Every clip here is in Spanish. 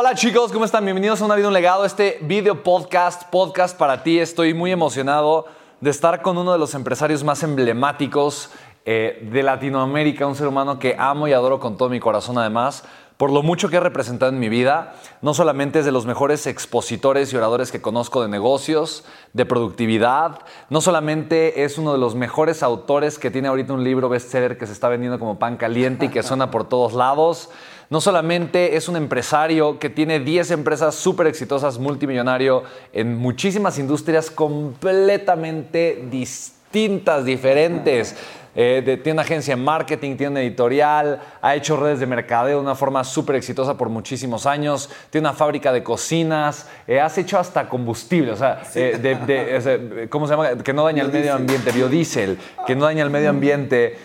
Hola chicos, ¿cómo están? Bienvenidos a Una Vida, un Legado, este video podcast, podcast para ti. Estoy muy emocionado de estar con uno de los empresarios más emblemáticos eh, de Latinoamérica, un ser humano que amo y adoro con todo mi corazón además, por lo mucho que ha representado en mi vida. No solamente es de los mejores expositores y oradores que conozco de negocios, de productividad, no solamente es uno de los mejores autores que tiene ahorita un libro bestseller que se está vendiendo como pan caliente y que suena por todos lados, no solamente es un empresario que tiene 10 empresas súper exitosas, multimillonario, en muchísimas industrias completamente distintas, diferentes. Eh, tiene una agencia de marketing, tiene una editorial, ha hecho redes de mercadeo de una forma súper exitosa por muchísimos años, tiene una fábrica de cocinas, eh, has hecho hasta combustible, o sea, eh, ¿cómo se llama? Que no daña el medio ambiente, biodiesel, que no daña el medio ambiente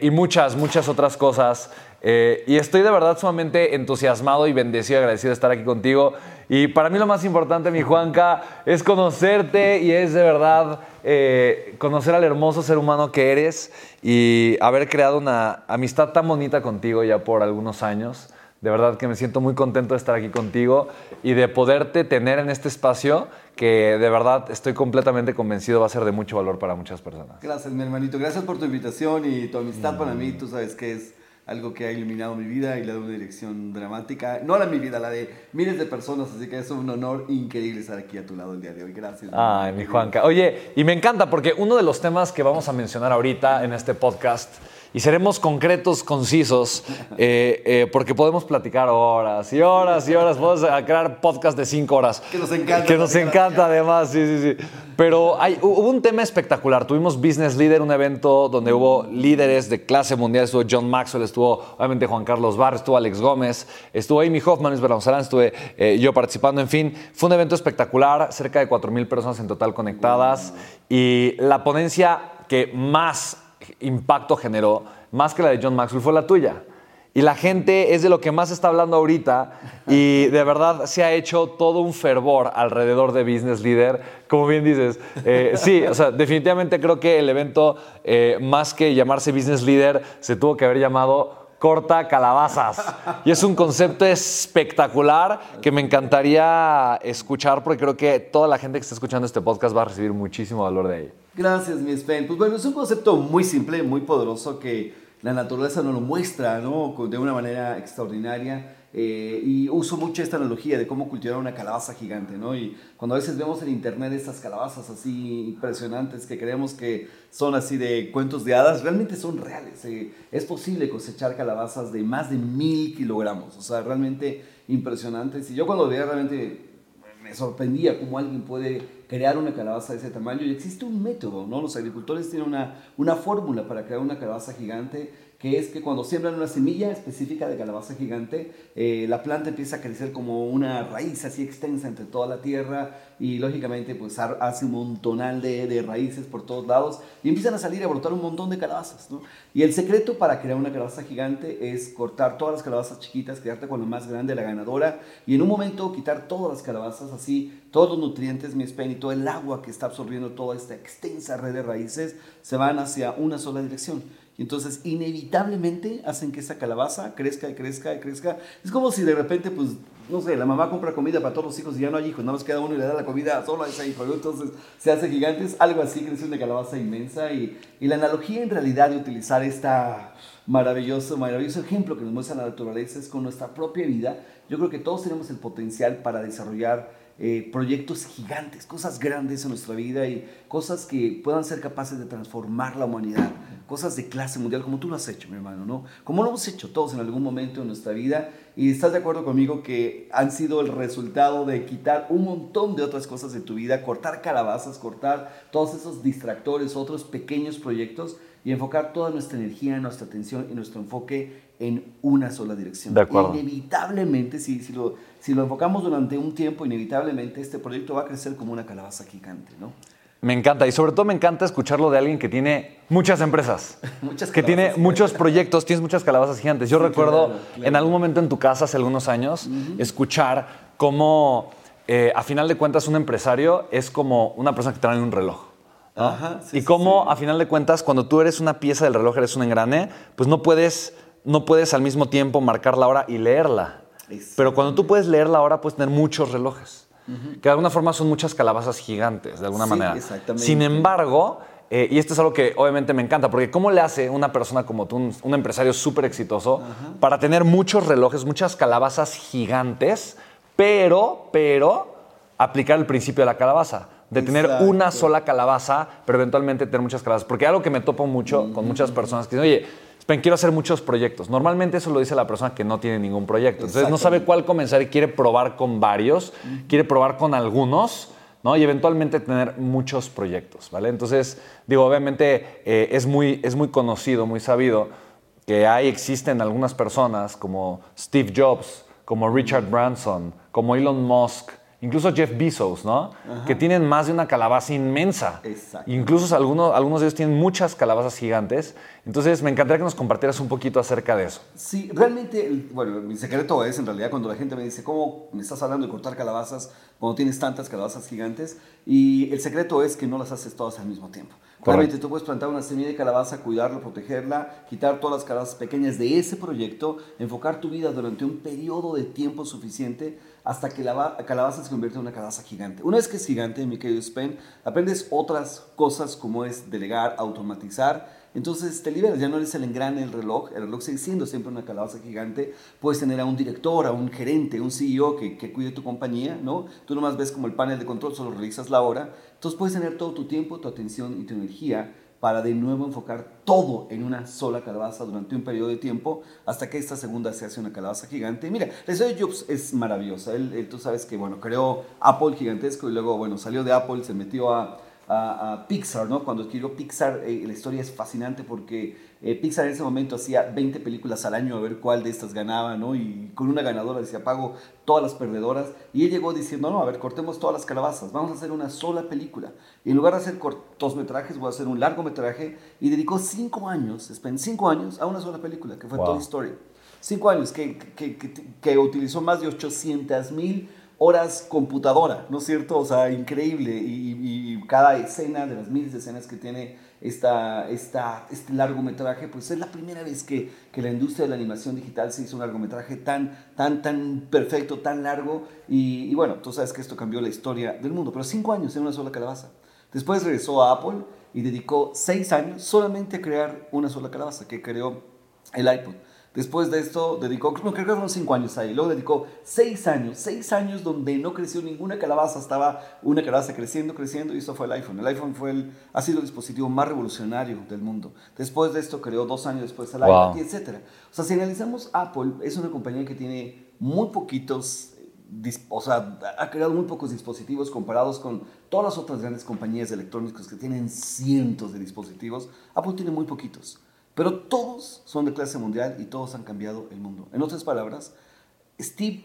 y muchas, muchas otras cosas. Eh, y estoy de verdad sumamente entusiasmado y bendecido agradecido de estar aquí contigo. Y para mí lo más importante, mi Juanca, es conocerte y es de verdad eh, conocer al hermoso ser humano que eres y haber creado una amistad tan bonita contigo ya por algunos años. De verdad que me siento muy contento de estar aquí contigo y de poderte tener en este espacio que de verdad estoy completamente convencido va a ser de mucho valor para muchas personas. Gracias, mi hermanito. Gracias por tu invitación y tu amistad para mí. Tú sabes que es algo que ha iluminado mi vida y le dado una dirección dramática, no la mi vida, la de miles de personas, así que es un honor increíble estar aquí a tu lado el día de hoy. Gracias. Ay, mi Juanca. Oye, y me encanta porque uno de los temas que vamos a mencionar ahorita en este podcast y seremos concretos, concisos, eh, eh, porque podemos platicar horas y horas y horas. Podemos crear podcast de cinco horas. Que nos encanta. Que nos encanta, además, sí, sí, sí. Pero hay, hubo un tema espectacular. Tuvimos Business Leader, un evento donde hubo líderes de clase mundial. Estuvo John Maxwell, estuvo obviamente Juan Carlos Barr, estuvo Alex Gómez, estuvo Amy Hoffman, Luis Berlanzarán, estuve eh, yo participando. En fin, fue un evento espectacular, cerca de 4.000 personas en total conectadas. Y la ponencia que más impacto generó, más que la de John Maxwell, fue la tuya. Y la gente es de lo que más está hablando ahorita y de verdad se ha hecho todo un fervor alrededor de Business Leader. Como bien dices, eh, sí, o sea, definitivamente creo que el evento, eh, más que llamarse Business Leader, se tuvo que haber llamado corta calabazas. Y es un concepto espectacular que me encantaría escuchar porque creo que toda la gente que está escuchando este podcast va a recibir muchísimo valor de ahí. Gracias, mi Sven. Pues bueno, es un concepto muy simple, muy poderoso que la naturaleza nos lo muestra ¿no? de una manera extraordinaria. Eh, y uso mucho esta analogía de cómo cultivar una calabaza gigante, ¿no? Y cuando a veces vemos en internet estas calabazas así impresionantes que creemos que son así de cuentos de hadas, realmente son reales. Eh, es posible cosechar calabazas de más de mil kilogramos, o sea, realmente impresionantes. Y yo cuando veía realmente me sorprendía cómo alguien puede crear una calabaza de ese tamaño y existe un método, ¿no? Los agricultores tienen una, una fórmula para crear una calabaza gigante que es que cuando siembran una semilla específica de calabaza gigante, eh, la planta empieza a crecer como una raíz así extensa entre toda la tierra y lógicamente pues hace un montonal de, de, raíces por todos lados y empiezan a salir a brotar un montón de calabazas. Y el secreto para crear una calabaza gigante es cortar todas las calabazas chiquitas, quedarte con la más grande, la ganadora, y en un momento quitar todas las calabazas así, todos los nutrientes, mi y todo el agua que está absorbiendo toda esta extensa red de raíces se van hacia una sola dirección. Y entonces inevitablemente hacen que esa calabaza crezca y crezca y crezca. Es como si de repente, pues, no sé, la mamá compra comida para todos los hijos y ya no hay hijos, nada más queda uno y le da la comida solo a ese hijo. Entonces se hace gigante, es algo así, crece una calabaza inmensa. Y, y la analogía en realidad de utilizar esta maravilloso, maravilloso ejemplo que nos muestra la naturaleza es con nuestra propia vida. Yo creo que todos tenemos el potencial para desarrollar eh, proyectos gigantes, cosas grandes en nuestra vida y cosas que puedan ser capaces de transformar la humanidad, cosas de clase mundial, como tú lo has hecho, mi hermano, ¿no? Como lo hemos hecho todos en algún momento de nuestra vida y estás de acuerdo conmigo que han sido el resultado de quitar un montón de otras cosas de tu vida, cortar calabazas, cortar todos esos distractores, otros pequeños proyectos y enfocar toda nuestra energía, nuestra atención y nuestro enfoque en una sola dirección. De acuerdo. Inevitablemente, si, si, lo, si lo enfocamos durante un tiempo, inevitablemente este proyecto va a crecer como una calabaza gigante, ¿no? Me encanta y sobre todo me encanta escucharlo de alguien que tiene muchas empresas, muchas que tiene muchos proyectos, tienes muchas calabazas gigantes. Yo recuerdo en algún momento en tu casa hace algunos años escuchar cómo eh, a final de cuentas un empresario es como una persona que trae un reloj. Ajá, sí, y cómo sí. a final de cuentas cuando tú eres una pieza del reloj, eres un engrane, pues no puedes, no puedes al mismo tiempo marcar la hora y leerla. Pero cuando tú puedes leer la hora, puedes tener muchos relojes. Que de alguna forma son muchas calabazas gigantes, de alguna Sí, manera. exactamente. Sin embargo, eh, y esto es algo que obviamente me encanta, porque ¿cómo le hace una persona como tú, un, un empresario súper exitoso, para tener muchos relojes, muchas calabazas gigantes, pero, pero, aplicar el principio de la calabaza? De tener Exacto. una sola calabaza, pero eventualmente tener muchas calabazas. Porque algo que me topo mucho con muchas personas que dicen, oye, Spen, quiero hacer muchos proyectos. Normalmente eso lo dice la persona que no tiene ningún proyecto. Entonces no sabe cuál comenzar y quiere probar con varios, quiere probar con algunos, ¿no? Y eventualmente tener muchos proyectos, ¿vale? Entonces, digo, obviamente eh, es, muy, es muy conocido, muy sabido que hay, existen algunas personas como Steve Jobs, como Richard Branson, como Elon Musk, incluso Jeff Bezos, ¿no? Que tienen más de una calabaza inmensa. Exacto. Incluso algunos, algunos de ellos tienen muchas calabazas gigantes. Entonces, me encantaría que nos compartieras un poquito acerca de eso. Sí, realmente, bueno, mi secreto es en realidad cuando la gente me dice, ¿cómo me estás hablando de cortar calabazas cuando tienes tantas calabazas gigantes? Y el secreto es que no las haces todas al mismo tiempo. Realmente tú puedes plantar una semilla de calabaza, cuidarla, protegerla, quitar todas las calabazas pequeñas de ese proyecto, enfocar tu vida durante un periodo de tiempo suficiente hasta que la calabaza se convierte en una calabaza gigante. Una vez que es gigante, mi querido aprendes otras cosas como es delegar, automatizar, entonces te liberas, ya no eres el engrane del reloj, el reloj sigue siendo siempre una calabaza gigante. Puedes tener a un director, a un gerente, un CEO que, que cuide tu compañía, ¿no? Tú nomás ves como el panel de control, solo revisas la hora. Entonces puedes tener todo tu tiempo, tu atención y tu energía para de nuevo enfocar todo en una sola calabaza durante un periodo de tiempo hasta que esta segunda se hace una calabaza gigante. Mira, la historia de Jobs es maravillosa. Él, él, tú sabes que, bueno, creó Apple gigantesco y luego, bueno, salió de Apple, se metió a, a, a Pixar, ¿no? Cuando adquirió Pixar, eh, la historia es fascinante porque eh, Pixar en ese momento hacía 20 películas al año a ver cuál de estas ganaba, ¿no? Y con una ganadora decía, pago todas las perdedoras. Y él llegó diciendo, no, a ver, cortemos todas las calabazas, vamos a hacer una sola película. Y en lugar de hacer cortometrajes, voy a hacer un largometraje. Y dedicó cinco años, cinco años a una sola película, que fue Wow. Toy Story. Cinco años, que, que, que, que utilizó más de 800 mil horas computadora, ¿no es cierto? O sea, increíble. Y, cada escena de las miles de escenas que tiene esta, esta, este largometraje, pues es la primera vez que, que la industria de la animación digital se hizo un largometraje tan, tan, tan perfecto, tan largo. Y, y bueno, tú sabes que esto cambió la historia del mundo, pero cinco años en una sola calabaza. Después regresó a Apple y dedicó seis años solamente a crear una sola calabaza, que creó el iPod. Después de esto dedicó, creo que fueron cinco años ahí, luego dedicó seis años, seis años donde no creció ninguna calabaza, estaba una calabaza creciendo, creciendo y eso fue el iPhone. El iPhone fue el, ha sido el dispositivo más revolucionario del mundo. Después de esto creó dos años después el Wow. iPad etcétera. O sea, si analizamos Apple, es una compañía que tiene muy poquitos, o sea, ha creado muy pocos dispositivos comparados con todas las otras grandes compañías de electrónicos que tienen cientos de dispositivos. Apple tiene muy poquitos. Pero todos son de clase mundial y todos han cambiado el mundo. En otras palabras, Steve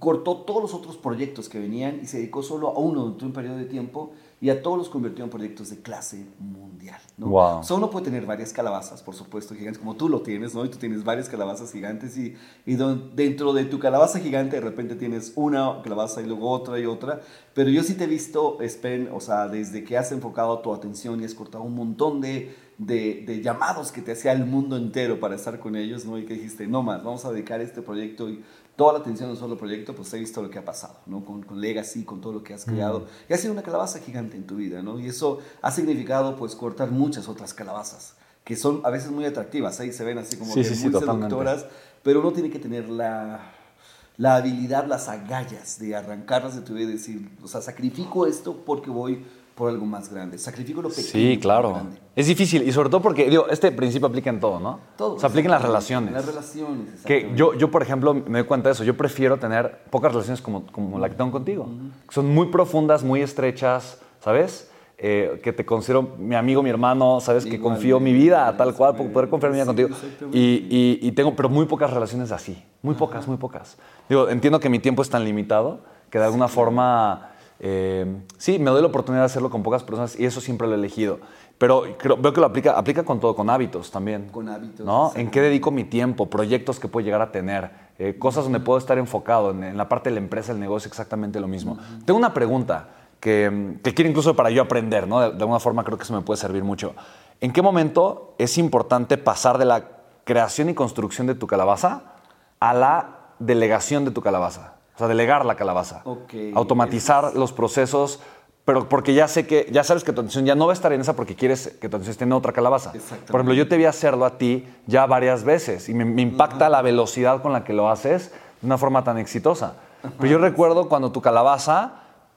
cortó todos los otros proyectos que venían y se dedicó solo a uno durante un periodo de tiempo y a todos los convirtió en proyectos de clase mundial. ¿no? Wow. O sea, uno puede tener varias calabazas, por supuesto, gigantes, como tú lo tienes, ¿no? Y tú tienes varias calabazas gigantes y, y don- dentro de tu calabaza gigante de repente tienes una calabaza y luego otra y otra. Pero yo sí te he visto, Spen, o sea, desde que has enfocado tu atención y has cortado un montón de, de, de llamados que te hacía el mundo entero para estar con ellos, ¿no? Y que dijiste, no más, vamos a dedicar este proyecto y toda la atención a un solo proyecto, pues he visto lo que ha pasado, ¿no? Con, con Legacy, con todo lo que has creado. Y ha sido una calabaza gigante en tu vida, ¿no? Y eso ha significado, pues, cortar muchas otras calabazas, que son a veces muy atractivas, ahí se ven así como Sí, que sí, sí, muy totalmente. seductoras, pero uno tiene que tener la, la habilidad, las agallas de arrancarlas de tu vida y decir, o sea, sacrifico esto porque voy por algo más grande, sacrifico lo pequeño. Sí, claro. Es difícil y sobre todo porque, digo, este principio aplica en todo, ¿no? Todo. O sea, aplica en las relaciones. Las relaciones, Que yo, yo, por ejemplo, me doy cuenta de eso. Yo prefiero tener pocas relaciones como, como la que tengo contigo. Son muy profundas, muy estrechas, ¿sabes? Eh, que te considero mi amigo, mi hermano, ¿sabes? Que confío mi vida a tal cual, por poder confiar mi vida Sí, contigo. Y, y- y tengo, pero muy pocas relaciones así. Muy pocas, muy pocas. Digo, entiendo que mi tiempo es tan limitado que de alguna forma, eh, sí, me doy la oportunidad de hacerlo con pocas personas y eso siempre lo he elegido. Pero creo, veo que lo aplica, aplica con todo, con hábitos también. Con hábitos, ¿No? ¿En qué dedico mi tiempo? Proyectos que puedo llegar a tener. eh, cosas donde puedo estar enfocado. En, en la parte de la empresa, el negocio, exactamente lo mismo. Tengo una pregunta que, que quiero incluso para yo aprender, ¿no? De, de alguna forma creo que eso me puede servir mucho. ¿En qué momento es importante pasar de la creación y construcción de tu calabaza a la delegación de tu calabaza. O sea, delegar la calabaza. Automatizar los procesos, pero porque ya sé que, ya sabes que tu atención ya no va a estar en esa porque quieres que tu atención esté en otra calabaza. Por ejemplo, yo te vi hacerlo a ti ya varias veces y me, me impacta la velocidad con la que lo haces de una forma tan exitosa. Pero yo recuerdo cuando tu calabaza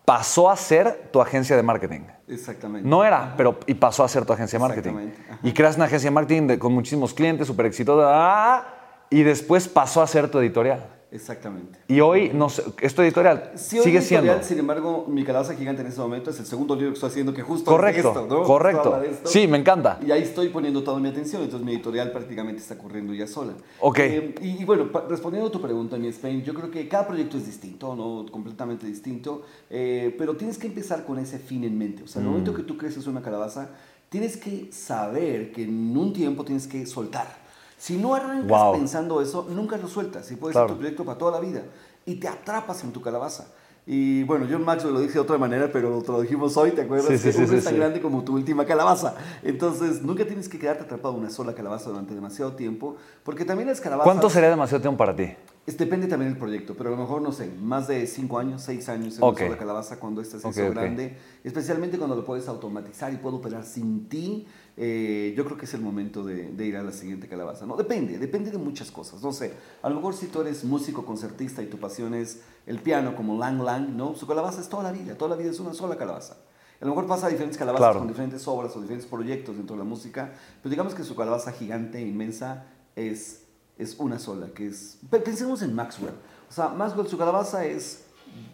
pasó a ser tu agencia de marketing. Exactamente. No era, pero y pasó a ser tu agencia de marketing. Exactamente, ajá. Y creas una agencia de marketing de- con muchísimos clientes, súper exitosa, y después pasó a ser tu editorial. Exactamente. Y hoy, no sé, es tu editorial, Sí, hoy sigue editorial, siendo. Sin embargo, mi calabaza gigante en este momento es el segundo libro que estoy haciendo que justo Correcto, es esto, ¿no? correcto. Esto. Sí, me encanta. Y ahí estoy poniendo toda mi atención, entonces mi editorial prácticamente está corriendo ya sola. Ok. Eh, y, y bueno, respondiendo a tu pregunta, mi Spain, yo creo que cada proyecto es distinto, ¿no? Completamente distinto, eh, pero tienes que empezar con ese fin en mente. O sea, el Mm. momento que tú creces una calabaza, tienes que saber que en un tiempo tienes que soltar. Si no arrancas Wow. pensando eso, nunca lo sueltas. Y puede Claro. ser tu proyecto para toda la vida. Y te atrapas en tu calabaza. Y bueno, yo Max lo dije de otra manera, pero te lo dijimos hoy, ¿te acuerdas? Sí, sí, sí, es tan grande como tu última calabaza. Entonces, nunca tienes que quedarte atrapado en una sola calabaza durante demasiado tiempo, porque también las calabazas... ¿Cuánto sería demasiado tiempo para ti? Es- depende también del proyecto, pero a lo mejor, no sé, más de 5 años, 6 años en una sola calabaza cuando esta se Ok, hizo ok. grande, especialmente cuando lo puedes automatizar y puedo operar sin ti, eh, yo creo que es el momento de, de ir a la siguiente calabaza. No, depende, depende de muchas cosas. No sé, a lo mejor si tú eres músico, concertista y tu pasión es el piano, como Lang Lang, ¿no? Su calabaza es toda la vida, toda la vida es una sola calabaza. A lo mejor pasa diferentes calabazas Claro. con diferentes obras o diferentes proyectos dentro de la música, pero digamos que su calabaza gigante, inmensa, es, es una sola, que es... pe- Pensemos en Maxwell. O sea, Maxwell, su calabaza es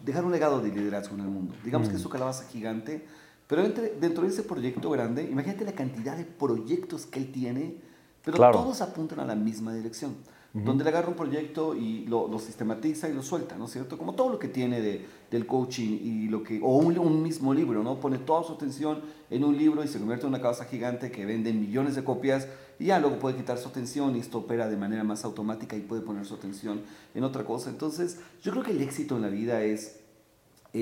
dejar un legado de liderazgo en el mundo. Digamos Mm. que su calabaza gigante, pero entre- dentro de ese proyecto grande, imagínate la cantidad de proyectos que él tiene, pero Claro. todos apuntan a la misma dirección. Donde le agarra un proyecto y lo, lo sistematiza y lo suelta, ¿no es cierto? Como todo lo que tiene de, del coaching y lo que, o un, un mismo libro, ¿no? Pone toda su atención en un libro y se convierte en una cabeza gigante que vende millones de copias y ya luego puede quitar su atención y esto opera de manera más automática y puede poner su atención en otra cosa. Entonces, yo creo que el éxito en la vida es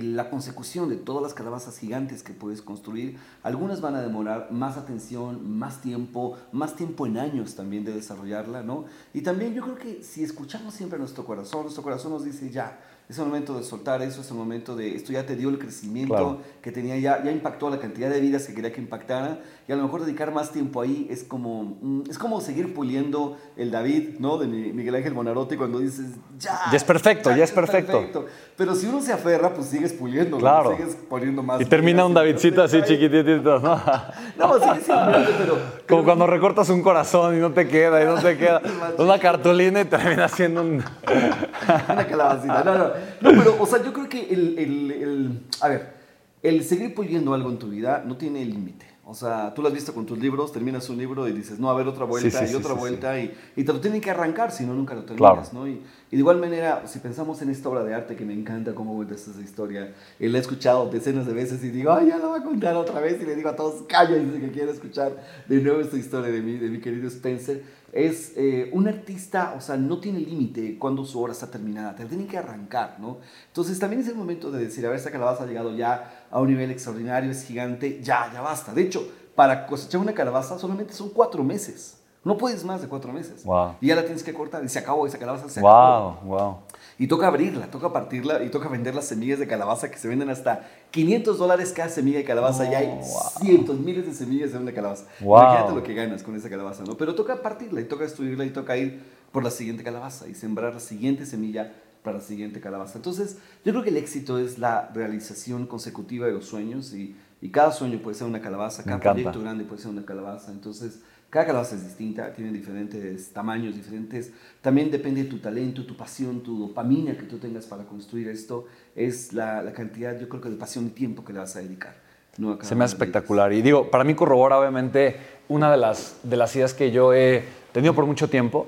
la consecución de todas las calabazas gigantes que puedes construir. Algunas van a demorar más atención, más tiempo, más tiempo en años también de desarrollarla, ¿no? Y también yo creo que si escuchamos siempre nuestro corazón, nuestro corazón nos dice ya, es el momento de soltar eso, es el momento de, esto ya te dio el crecimiento Claro. que tenía, ya, ya impactó a la cantidad de vidas que quería que impactara, y a lo mejor dedicar más tiempo ahí es como, mm, es como seguir puliendo el David, ¿no? De Mi- Miguel Ángel Bonarotti cuando dices, ya. Ya es perfecto, ya es perfecto. Pero si uno se aferra, pues sigues puliendo, Claro. sigues poniendo más. Y termina un Davidcito así chiquitito, ¿no? No, sigues simplemente, pero. Como pero- cuando recortas un corazón y no te queda, y no te queda. Una cartulina y termina siendo un... Una calabacita. No, no. No, pero, o sea, yo creo que el, el- el- A ver, el seguir puliendo algo en tu vida no tiene límite. O sea, tú lo has visto con tus libros, terminas un libro y dices, no, a ver, otra vuelta Sí, sí, y otra sí, vuelta y, y te lo tienen que arrancar, si no, nunca lo terminas, Claro. ¿no? Y, y de igual manera, si pensamos en esta obra de arte que me encanta cómo cuentas esa historia, y la he escuchado decenas de veces y digo, ay, ya la voy a contar otra vez y le digo a todos, cállense que quiero escuchar de nuevo esta historia de mi, de mi querido Spencer. Es eh, un artista, o sea, no tiene límite cuando su obra está terminada, te la que arrancar, ¿no? Entonces también es el momento de decir, a ver, esta calabaza ha llegado ya a un nivel extraordinario, es gigante, ya, ya basta. De hecho, para cosechar una calabaza solamente son cuatro meses. No puedes más de cuatro meses. Wow. Y ya la tienes que cortar y se acabó, esa calabaza se acabó. Wow, wow. Y toca abrirla, toca partirla y toca vender las semillas de calabaza que se venden hasta 500 dólares cada semilla de calabaza y hay Oh, wow. cientos, miles de semillas de una calabaza. Wow. Imagínate lo que ganas con esa calabaza, ¿no? Pero toca partirla y toca destruirla y toca ir por la siguiente calabaza y sembrar la siguiente semilla para la siguiente calabaza. Entonces, yo creo que el éxito es la realización consecutiva de los sueños y, y cada sueño puede ser una calabaza, cada proyecto grande puede ser una calabaza. Entonces, cada calabaza es distinta, tiene diferentes tamaños, diferentes. También depende de tu talento, tu pasión, tu dopamina que tú tengas para construir esto. Es la, la cantidad, yo creo que de pasión y tiempo que le vas a dedicar. ¿no? a Se me hace espectacular. Y digo, para mí corrobora obviamente una de las, de las ideas que yo he tenido por mucho tiempo,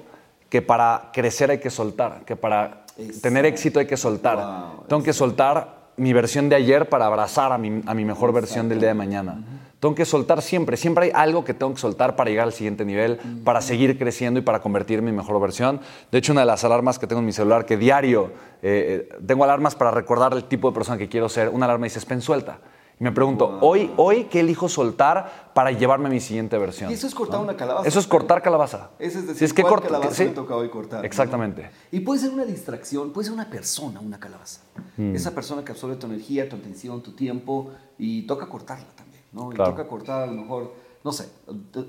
que para crecer hay que soltar, que para Exacto. tener éxito hay que soltar. Wow, Tengo que soltar mi versión de ayer para abrazar a mi, a mi mejor versión del día de mañana. Tengo que soltar siempre, siempre hay algo que tengo que soltar para llegar al siguiente nivel, para seguir creciendo y para convertirme en mi mejor versión. De hecho, una de las alarmas que tengo en mi celular, que diario eh, eh, tengo alarmas para recordar el tipo de persona que quiero ser, una alarma dice, Spen, suelta. Y me pregunto, hoy, hoy, ¿qué elijo soltar para llevarme a mi siguiente versión? Y eso es cortar una calabaza. Eso es cortar calabaza. Eso es decir, Si es que ¿cuál corta- calabaza sí. me toca hoy cortar? ¿no? Exactamente. Y puede ser una distracción, puede ser una persona, una calabaza. Mm. Esa persona que absorbe tu energía, tu atención, tu tiempo, y toca cortarla también, ¿no? Y toca cortar a lo mejor, no sé,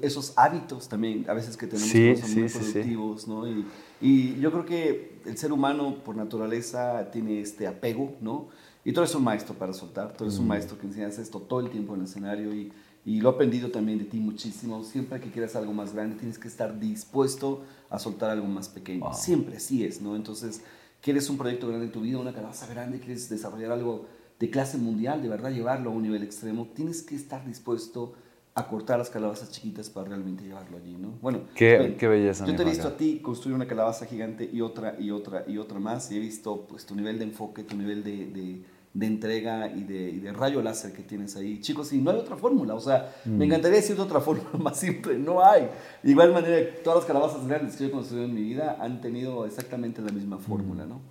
esos hábitos también, a veces que tenemos Sí, que son sí, muy sí. productivos, ¿no? Y, y yo creo que el ser humano, por naturaleza, tiene este apego, ¿no? Y tú eres un maestro para soltar, tú eres un maestro que enseñas esto todo el tiempo en el escenario y, y lo he aprendido también de ti muchísimo. Siempre que quieras algo más grande, tienes que estar dispuesto a soltar algo más pequeño. Siempre así es, ¿no? Entonces, quieres un proyecto grande en tu vida, una calabaza grande, quieres desarrollar algo de clase mundial, de verdad llevarlo a un nivel extremo, tienes que estar dispuesto a cortar las calabazas chiquitas para realmente llevarlo allí, ¿no? Bueno, Qué- ven, qué belleza, Yo te he visto a ti construir una calabaza gigante y otra y otra y otra más y he visto pues tu nivel de enfoque, tu nivel de, de- de entrega y de, y de rayo láser que tienes ahí. Chicos, y no hay otra fórmula, o sea, Mm. me encantaría decir otra fórmula más simple, no hay. De igual manera, todas las calabazas grandes que yo he construido en mi vida han tenido exactamente la misma fórmula, ¿no?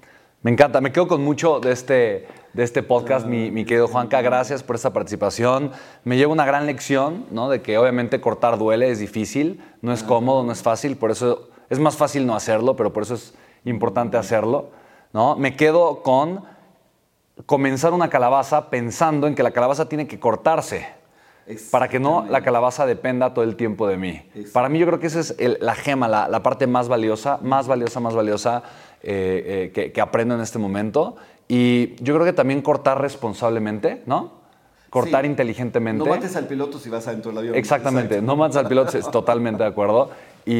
Me encanta, me quedo con mucho de este, de este podcast, mi, mi querido Juanca. Gracias por esta participación. Me llevo una gran lección, ¿no? De que obviamente cortar duele, es difícil, no es cómodo, no es fácil, por eso es más fácil no hacerlo, pero por eso es importante hacerlo, ¿no? Me quedo con comenzar una calabaza pensando en que la calabaza tiene que cortarse para que no la calabaza dependa todo el tiempo de mí. Para mí yo creo que esa es el- la gema, la, la parte más valiosa, más valiosa, más valiosa eh, eh, que, que aprendo en este momento. Y yo creo que también cortar responsablemente, ¿no? Cortar Sí. inteligentemente. No mates al piloto si vas adentro del avión. Exactamente, no mates al piloto, es totalmente de acuerdo. Y,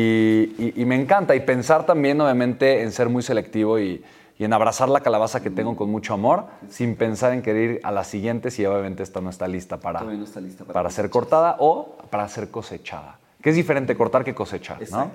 y- y me encanta. Y pensar también, obviamente, en ser muy selectivo y, y en abrazar la calabaza que tengo con mucho amor, sin pensar en querer ir a la siguiente si obviamente esta no está lista para, no está lista para para ser cortada o para ser cosechada. Que es diferente cortar que cosechar, ¿no?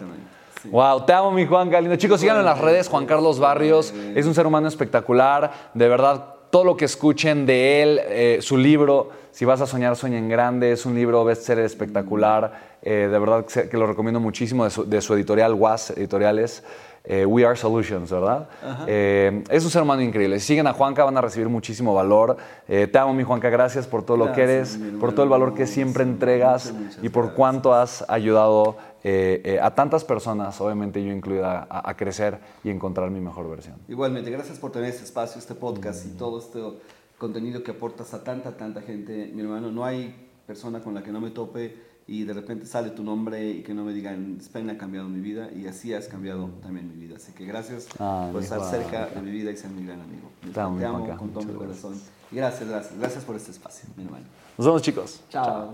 Sí. Wow, te amo, mi Juan Galindo. Chicos, síganlo en las redes, Juan Carlos Barrios. Es un ser humano espectacular. De verdad, todo lo que escuchen de él, eh, su libro, Si vas a soñar, sueña en grande, es un libro bestseller espectacular. Eh, de verdad que lo recomiendo muchísimo de su, de su editorial, WAS Editoriales. eh, We Are Solutions, ¿verdad? Eh, es un ser humano increíble. Si siguen a Juanca, van a recibir muchísimo valor. Eh, te amo, mi Juanca. Gracias por todo lo que eres, por todo el valor que siempre Sí, entregas muchas, muchas y por gracias. cuánto has ayudado a tantas personas, obviamente yo incluida, a, a crecer y encontrar mi mejor versión. Igualmente, gracias por tener este espacio, este podcast y todo este contenido que aportas a tanta, tanta gente. Mi hermano, no hay persona con la que no me tope y de repente sale tu nombre y que no me digan, Spain ha cambiado mi vida y así has cambiado también mi vida. Así que gracias Ah, por estar cerca de mi vida y ser mi gran amigo. Te amo, con todo mi corazón. Gracias, gracias, gracias por este espacio, mi hermano. Nos vemos chicos. Chao.